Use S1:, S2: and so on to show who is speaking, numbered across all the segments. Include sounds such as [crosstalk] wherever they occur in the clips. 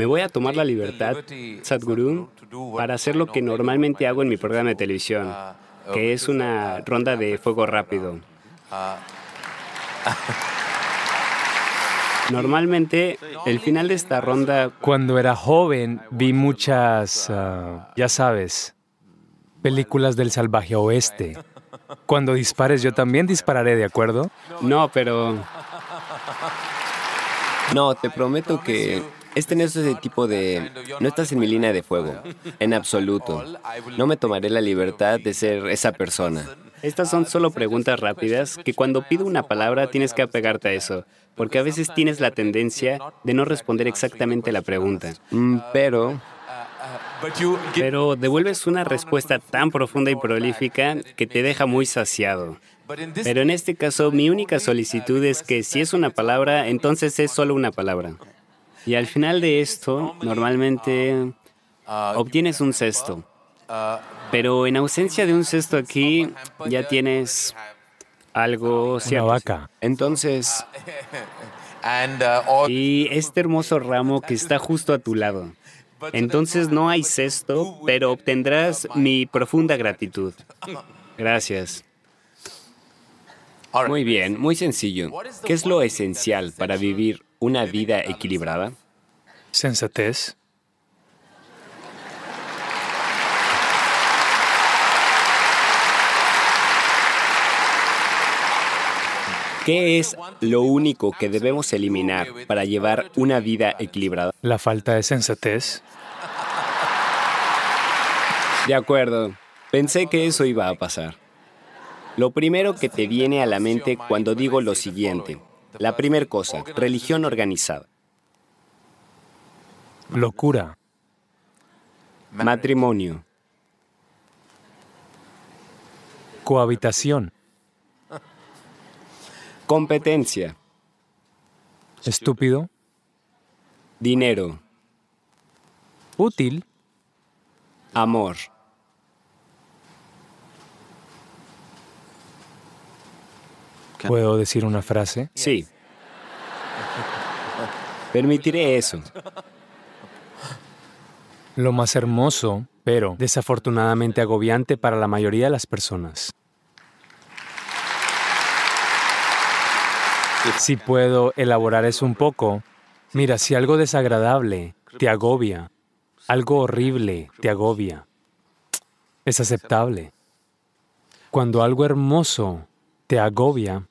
S1: Me voy a tomar la libertad, Sadhguru, para hacer lo que normalmente hago en mi programa de televisión, que es una ronda de fuego rápido. Normalmente, el final de esta ronda...
S2: Cuando era joven, vi muchas, ah, ya sabes, películas del salvaje oeste. Cuando dispares, yo también dispararé, ¿de acuerdo?
S1: No, pero... No, te prometo que este no es ese tipo de... No estás en mi línea de fuego, en absoluto. No me tomaré la libertad de ser esa persona. Estas son solo preguntas rápidas que cuando pido una palabra tienes que apegarte a eso, porque a veces tienes la tendencia de no responder exactamente la pregunta. Mm, pero... Pero devuelves una respuesta tan profunda y prolífica que te deja muy saciado. Pero en este caso, mi única solicitud es que si es una palabra, entonces es solo una palabra. Y al final de esto, normalmente obtienes un cesto. Pero en ausencia de un cesto aquí, ya tienes algo
S2: Una vaca.
S1: Entonces, y este hermoso ramo que está justo a tu lado. Entonces no hay cesto, pero obtendrás mi profunda gratitud. Gracias. Muy bien, muy sencillo. ¿Qué es lo esencial para vivir una vida equilibrada?
S2: Sensatez.
S1: ¿Qué es lo único que debemos eliminar para llevar una vida equilibrada?
S2: La falta de sensatez.
S1: De acuerdo. Pensé que eso iba a pasar. Lo primero que te viene a la mente cuando digo lo siguiente. La primera cosa, religión organizada.
S2: Locura.
S1: Matrimonio.
S2: Cohabitación.
S1: Competencia.
S2: Estúpido.
S1: Dinero.
S2: Útil.
S1: Amor.
S2: ¿Puedo decir una frase?
S1: Sí. [laughs] Permitiré eso.
S2: Lo más hermoso, pero desafortunadamente agobiante para la mayoría de las personas. Si puedo elaborar eso un poco, mira, si algo desagradable te agobia, algo horrible te agobia, es aceptable. Cuando algo hermoso te agobia,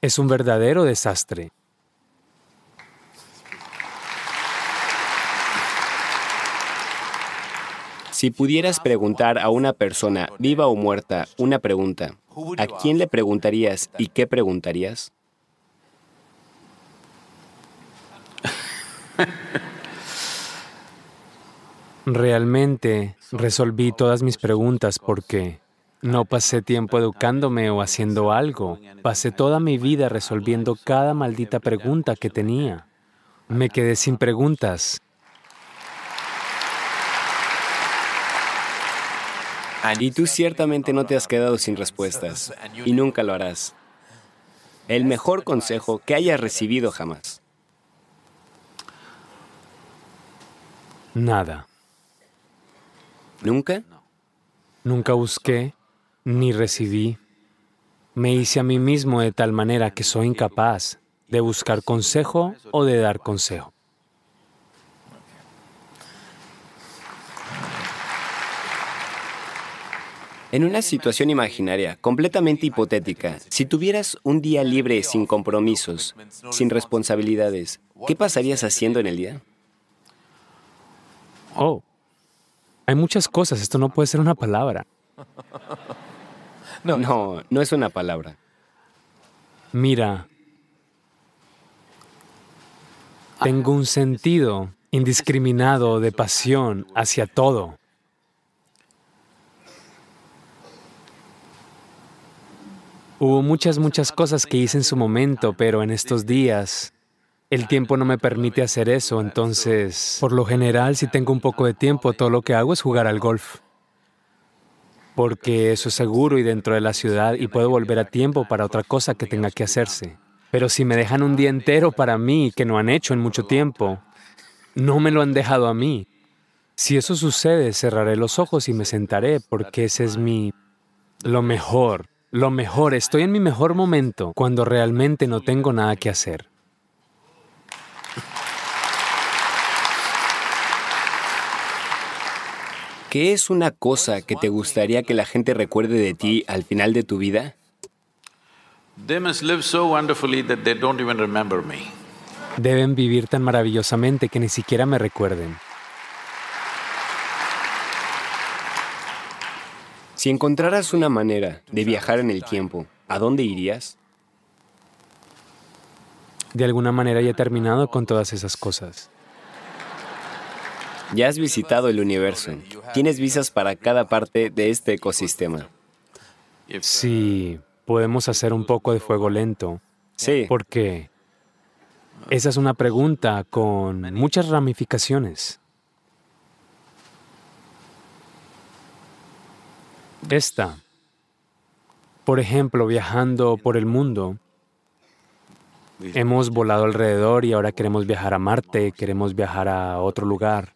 S2: es un verdadero desastre.
S1: Si pudieras preguntar a una persona, viva o muerta, una pregunta, ¿a quién le preguntarías y qué preguntarías?
S2: Realmente resolví todas mis preguntas porque no pasé tiempo educándome o haciendo algo. Pasé toda mi vida resolviendo cada maldita pregunta que tenía. Me quedé sin preguntas.
S1: Y tú ciertamente no te has quedado sin respuestas y nunca lo harás. El mejor consejo que hayas recibido jamás.
S2: Nada.
S1: ¿Nunca?
S2: Nunca busqué ni recibí. Me hice a mí mismo de tal manera que soy incapaz de buscar consejo o de dar consejo.
S1: En una situación imaginaria, completamente hipotética, si tuvieras un día libre sin compromisos, sin responsabilidades, ¿qué pasarías haciendo en el día?
S2: Oh, hay muchas cosas, esto no puede ser una palabra.
S1: No, no, no es una palabra.
S2: Mira, tengo un sentido indiscriminado de pasión hacia todo. Hubo muchas, muchas cosas que hice en su momento, pero en estos días el tiempo no me permite hacer eso, entonces, por lo general, si tengo un poco de tiempo, todo lo que hago es jugar al golf. Porque eso es seguro y dentro de la ciudad y puedo volver a tiempo para otra cosa que tenga que hacerse. Pero si me dejan un día entero para mí, que no han hecho en mucho tiempo, No me lo han dejado a mí. Si eso sucede, cerraré los ojos y me sentaré porque ese es mi... lo mejor, lo mejor. Estoy en mi mejor momento cuando realmente no tengo nada que hacer.
S1: ¿Qué es una cosa que te gustaría que la gente recuerde de ti al final de tu vida?
S2: Deben vivir tan maravillosamente que ni siquiera me recuerden.
S1: Si encontraras una manera de viajar en el tiempo, ¿a dónde irías?
S2: De alguna manera ya he terminado con todas esas cosas.
S1: Ya has visitado el universo. Tienes visas para cada parte de este ecosistema.
S2: Sí, podemos hacer un poco de fuego lento.
S1: Sí.
S2: Porque esa es una pregunta con muchas ramificaciones. Esta, por ejemplo, viajando por el mundo, hemos volado alrededor y ahora queremos viajar a Marte, queremos viajar a otro lugar.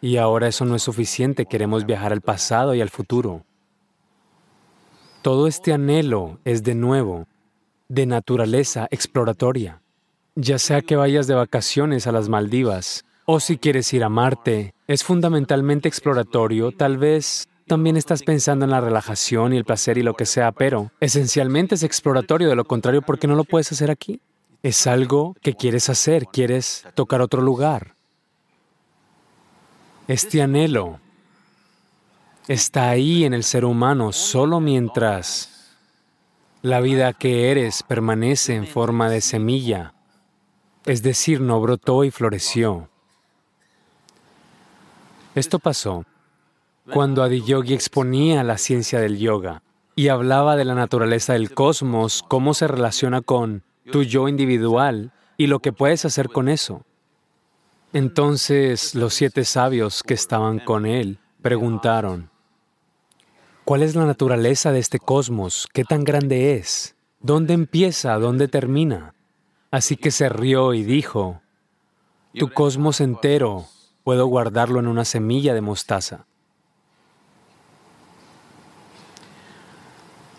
S2: Y ahora eso no es suficiente, queremos viajar al pasado y al futuro. Todo este anhelo es de nuevo de naturaleza exploratoria. Ya sea que vayas de vacaciones a las Maldivas o si quieres ir a Marte, es fundamentalmente exploratorio, tal vez también estás pensando en la relajación y el placer y lo que sea, pero esencialmente es exploratorio, de lo contrario, ¿por qué no lo puedes hacer aquí? Es algo que quieres hacer, quieres tocar otro lugar. Este anhelo está ahí en el ser humano solo mientras la vida que eres permanece en forma de semilla, es decir, no brotó y floreció. Esto pasó cuando Adiyogi exponía la ciencia del yoga y hablaba de la naturaleza del cosmos, cómo se relaciona con tu yo individual y lo que puedes hacer con eso. Entonces los siete sabios que estaban con él preguntaron, ¿cuál es la naturaleza de este cosmos? ¿Qué tan grande es? ¿Dónde empieza? ¿Dónde termina? Así que se rió y dijo, tu cosmos entero puedo guardarlo en una semilla de mostaza.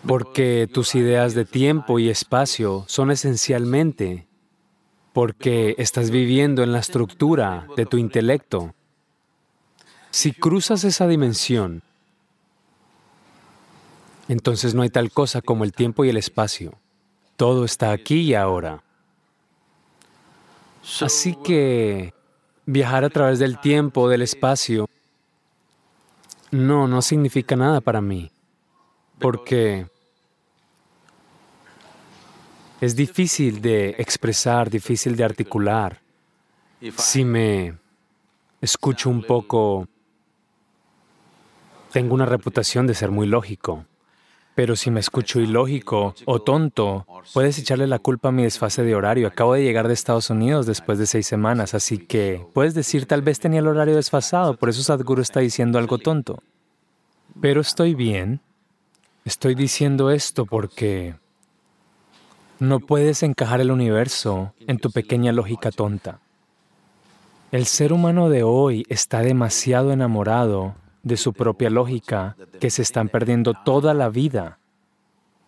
S2: Porque tus ideas de tiempo y espacio son esencialmente porque estás viviendo en la estructura de tu intelecto. Si cruzas esa dimensión, entonces no hay tal cosa como el tiempo y el espacio. Todo está aquí y ahora. Así que viajar a través del tiempo, del espacio, no, no significa nada para mí, porque es difícil de expresar, difícil de articular. Si me escucho un poco, tengo una reputación de ser muy lógico. Pero si me escucho ilógico o tonto, puedes echarle la culpa a mi desfase de horario. Acabo de llegar de Estados Unidos después de seis semanas, así que puedes decir tal vez tenía el horario desfasado, por eso Sadhguru está diciendo algo tonto. Pero estoy bien. Estoy diciendo esto porque no puedes encajar el universo en tu pequeña lógica tonta. El ser humano de hoy está demasiado enamorado de su propia lógica que se están perdiendo toda la vida.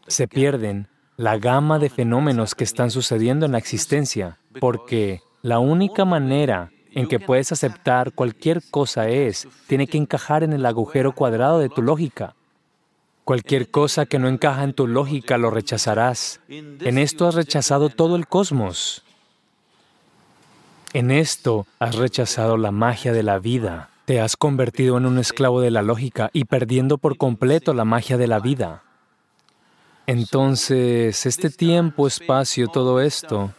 S2: Se pierden la gama de fenómenos que están sucediendo en la existencia, porque la única manera en que puedes aceptar cualquier cosa es, tiene que encajar en el agujero cuadrado de tu lógica. Cualquier cosa que no encaja en tu lógica lo rechazarás. En esto has rechazado todo el cosmos. En esto has rechazado la magia de la vida. Te has convertido en un esclavo de la lógica y perdiendo por completo la magia de la vida. Entonces, este tiempo, espacio, todo esto,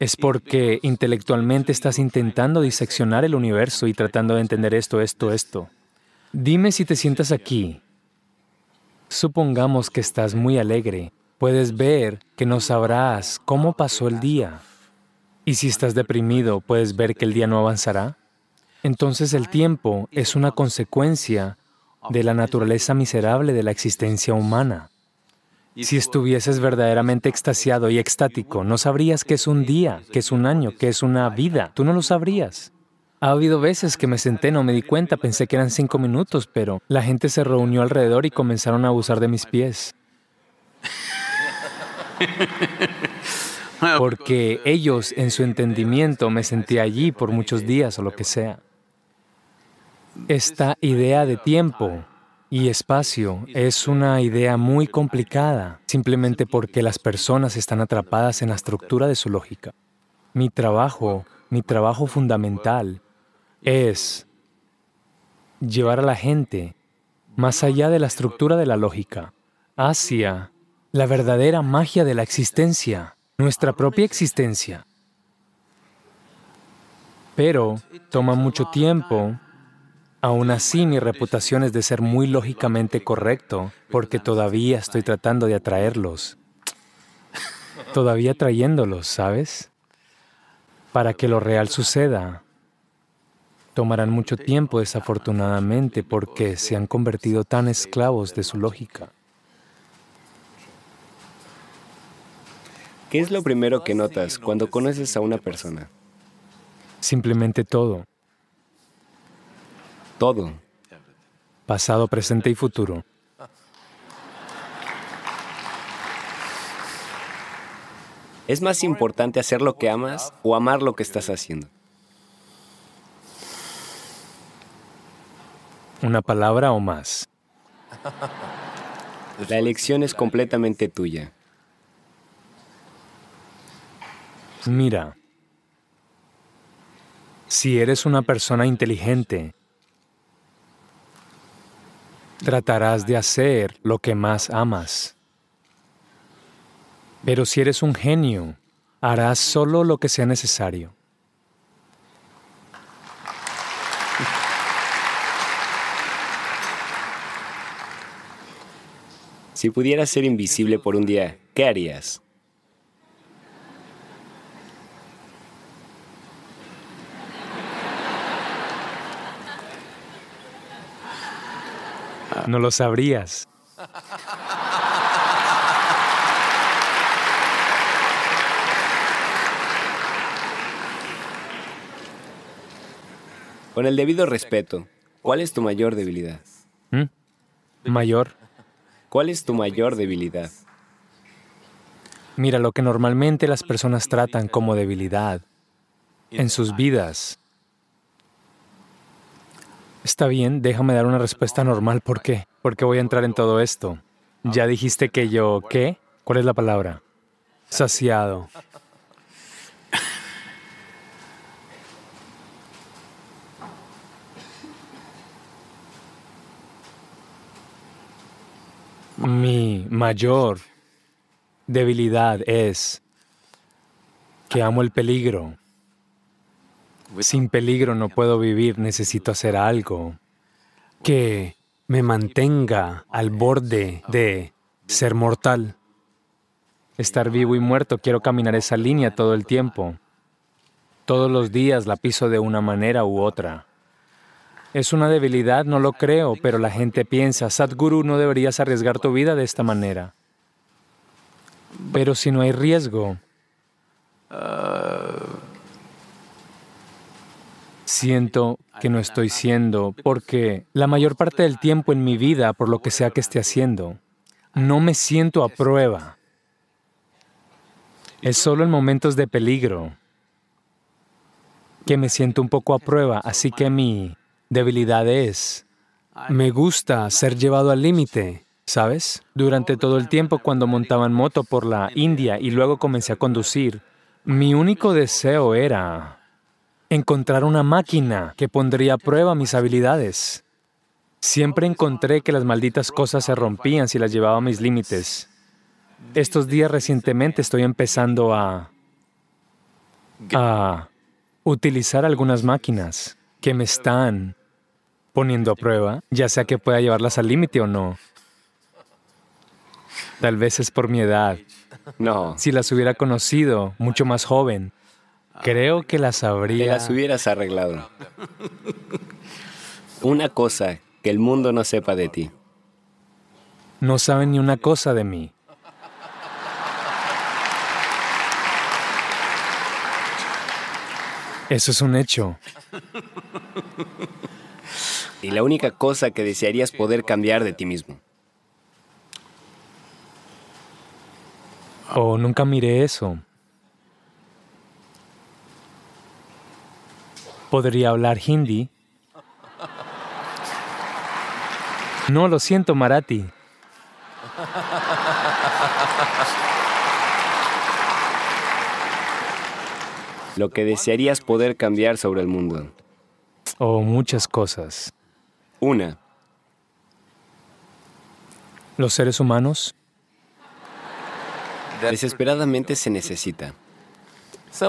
S2: es porque intelectualmente estás intentando diseccionar el universo y tratando de entender esto, esto, esto. Dime si te sientas aquí Supongamos que estás muy alegre. Puedes ver que no sabrás cómo pasó el día. Y si estás deprimido, puedes ver que el día no avanzará. Entonces el tiempo es una consecuencia de la naturaleza miserable de la existencia humana. Si estuvieses verdaderamente extasiado y extático, no sabrías qué es un día, qué es un año, qué es una vida. Tú no lo sabrías. Ha habido veces que me senté, no me di cuenta, pensé que eran cinco minutos, pero la gente se reunió alrededor y comenzaron a abusar de mis pies. [laughs] Porque ellos, en su entendimiento, me sentí allí por muchos días o lo que sea. Esta idea de tiempo y espacio es una idea muy complicada, simplemente porque las personas están atrapadas en la estructura de su lógica. Mi trabajo, mi trabajo fundamental es llevar a la gente más allá de la estructura de la lógica, hacia la verdadera magia de la existencia, nuestra propia existencia. Pero toma mucho tiempo Aún así, mi reputación es de ser muy lógicamente correcto, porque todavía estoy tratando de atraerlos. Todavía atrayéndolos, ¿sabes? Para que lo real suceda. Tomarán mucho tiempo, desafortunadamente, porque se han convertido tan esclavos de su lógica.
S1: ¿Qué es lo primero que notas cuando conoces a una persona?
S2: Simplemente todo.
S1: Todo.
S2: Pasado, presente y futuro.
S1: ¿Es más importante hacer lo que amas o amar lo que estás haciendo?
S2: Una palabra o más. [laughs]
S1: La elección es completamente tuya.
S2: Mira, si eres una persona inteligente, tratarás de hacer lo que más amas. Pero si eres un genio, harás solo lo que sea necesario.
S1: Si pudieras ser invisible por un día, ¿qué harías?
S2: No lo sabrías.
S1: Con el debido respeto, ¿cuál es tu mayor debilidad?
S2: ¿Mm? ¿Mayor?
S1: ¿Cuál es tu mayor debilidad?
S2: Mira, lo que normalmente las personas tratan como debilidad en sus vidas Está bien, déjame dar una respuesta normal. ¿Por qué? ¿Por qué voy a entrar en todo esto? Ya dijiste que yo, ¿qué? ¿Cuál es la palabra? Saciado. Mi mayor debilidad es que amo el peligro. Sin peligro no puedo vivir, necesito hacer algo que me mantenga al borde de ser mortal. Estar vivo y muerto, quiero caminar esa línea todo el tiempo. Todos los días la piso de una manera u otra. Es una debilidad, no lo creo, pero la gente piensa, Sadhguru, no deberías arriesgar tu vida de esta manera. Pero si no hay riesgo, Siento que no estoy siendo porque la mayor parte del tiempo en mi vida, por lo que sea que esté haciendo, no me siento a prueba. Es solo en momentos de peligro que me siento un poco a prueba, así que mi debilidad es, me gusta ser llevado al límite, ¿sabes? Durante todo el tiempo cuando montaba en moto por la India y luego comencé a conducir, mi único deseo era encontrar una máquina que pondría a prueba mis habilidades. Siempre encontré que las malditas cosas se rompían si las llevaba a mis límites. Estos días recientemente estoy empezando a, a utilizar algunas máquinas que me están poniendo a prueba, ya sea que pueda llevarlas al límite o no. Tal vez es por mi edad.
S1: No.
S2: Si las hubiera conocido mucho más joven, Creo que las habría...
S1: Te las hubieras arreglado. Una cosa que el mundo no sepa de ti.
S2: No saben ni una cosa de mí. Eso es un hecho.
S1: Y la única cosa que desearías poder cambiar de ti mismo.
S2: Oh, nunca miré eso. Podría hablar hindi. No, lo siento, Marathi.
S1: Lo que desearías poder cambiar sobre el mundo.
S2: Oh, muchas cosas.
S1: Una,
S2: Los seres humanos,
S1: desesperadamente se necesita.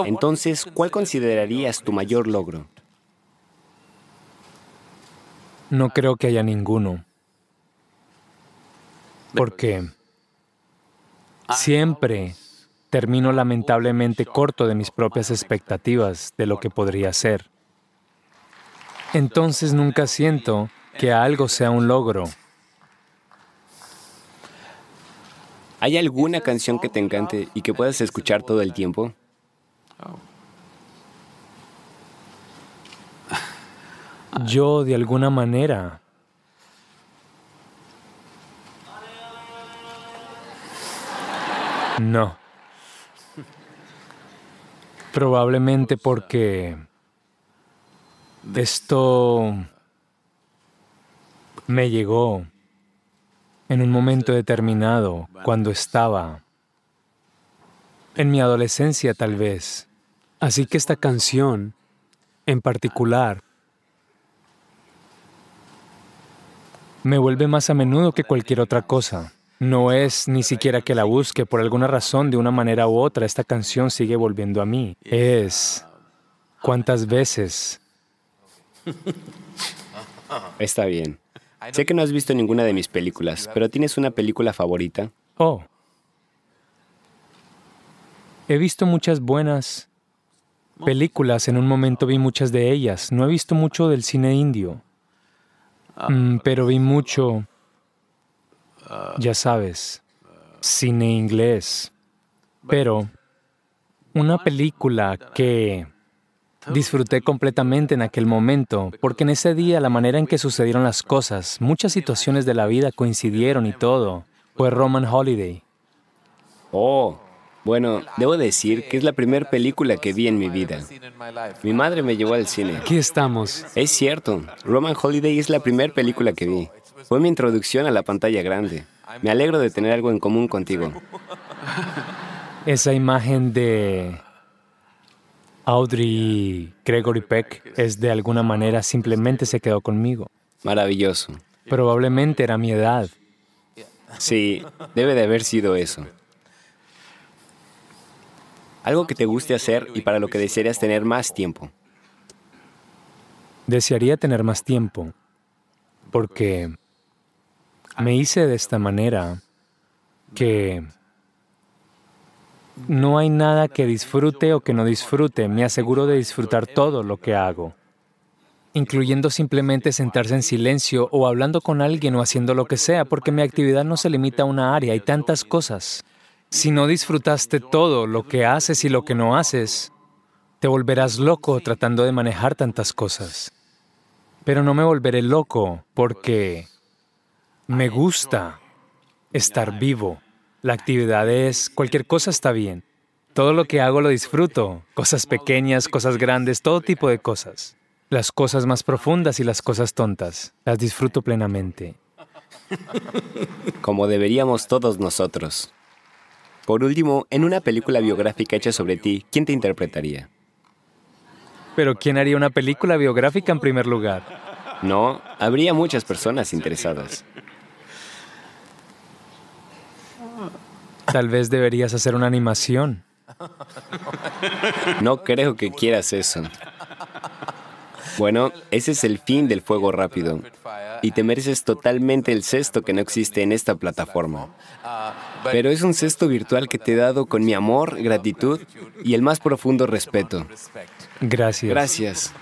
S1: Entonces, ¿cuál considerarías tu mayor logro?
S2: no creo que haya ninguno. Porque siempre termino lamentablemente corto de mis propias expectativas de lo que podría ser. Entonces nunca siento que algo sea un logro.
S1: ¿Hay alguna canción que te encante y que puedas escuchar todo el tiempo?
S2: Yo, de alguna manera, no. Probablemente porque esto me llegó en un momento determinado, cuando estaba en mi adolescencia tal vez.
S3: Así que esta canción, en particular,
S2: me vuelve más a menudo que cualquier otra cosa. No es ni siquiera que la busque, por alguna razón, de una manera u otra, esta canción sigue volviendo a mí. Es cuántas veces. [laughs]
S1: Está bien. Sé que no has visto ninguna de mis películas, pero ¿tienes una película favorita?
S2: Oh. He visto muchas buenas películas, en un momento vi muchas de ellas. No he visto mucho del cine indio, Mm, pero vi mucho, ya sabes, cine inglés. Pero una película que disfruté completamente en aquel momento, porque en ese día la manera en que sucedieron las cosas, muchas situaciones de la vida coincidieron y todo, fue Roman Holiday.
S1: Oh, bueno, debo decir que es la primera película que vi en mi vida. Mi madre me llevó al cine.
S3: aquí estamos.
S1: Es cierto, Roman Holiday es la primera película que vi. Fue mi introducción a la pantalla grande. Me alegro de tener algo en común contigo.
S2: Esa imagen de Audrey Gregory Peck es de alguna manera simplemente se quedó conmigo.
S1: Maravilloso.
S2: Probablemente era mi edad.
S1: Sí, debe de haber sido eso. Algo que te guste hacer y para lo que desearías tener más tiempo.
S2: Desearía tener más tiempo porque me hice de esta manera que no hay nada que disfrute o que no disfrute. Me aseguro de disfrutar todo lo que hago, incluyendo simplemente sentarse en silencio o hablando con alguien o haciendo lo que sea, porque mi actividad no se limita a una área, hay tantas cosas. Si no disfrutaste todo lo que haces y lo que no haces, te volverás loco tratando de manejar tantas cosas. Pero no me volveré loco porque me gusta estar vivo. La actividad es, cualquier cosa está bien. Todo lo que hago lo disfruto. Cosas pequeñas, cosas grandes, todo tipo de cosas. Las cosas más profundas y las cosas tontas. Las disfruto plenamente.
S1: Como deberíamos todos nosotros. Por último, en una película biográfica hecha sobre ti, ¿quién te interpretaría?
S2: Pero ¿quién haría una película biográfica en primer lugar?
S1: No, habría muchas personas interesadas.
S2: Tal vez deberías hacer una animación.
S1: No creo que quieras eso. Bueno, ese es el fin del fuego rápido. Y te mereces totalmente el cesto que no existe en esta plataforma. Pero es un cesto virtual que te he dado con mi amor, gratitud y el más profundo respeto.
S2: Gracias.
S1: Gracias.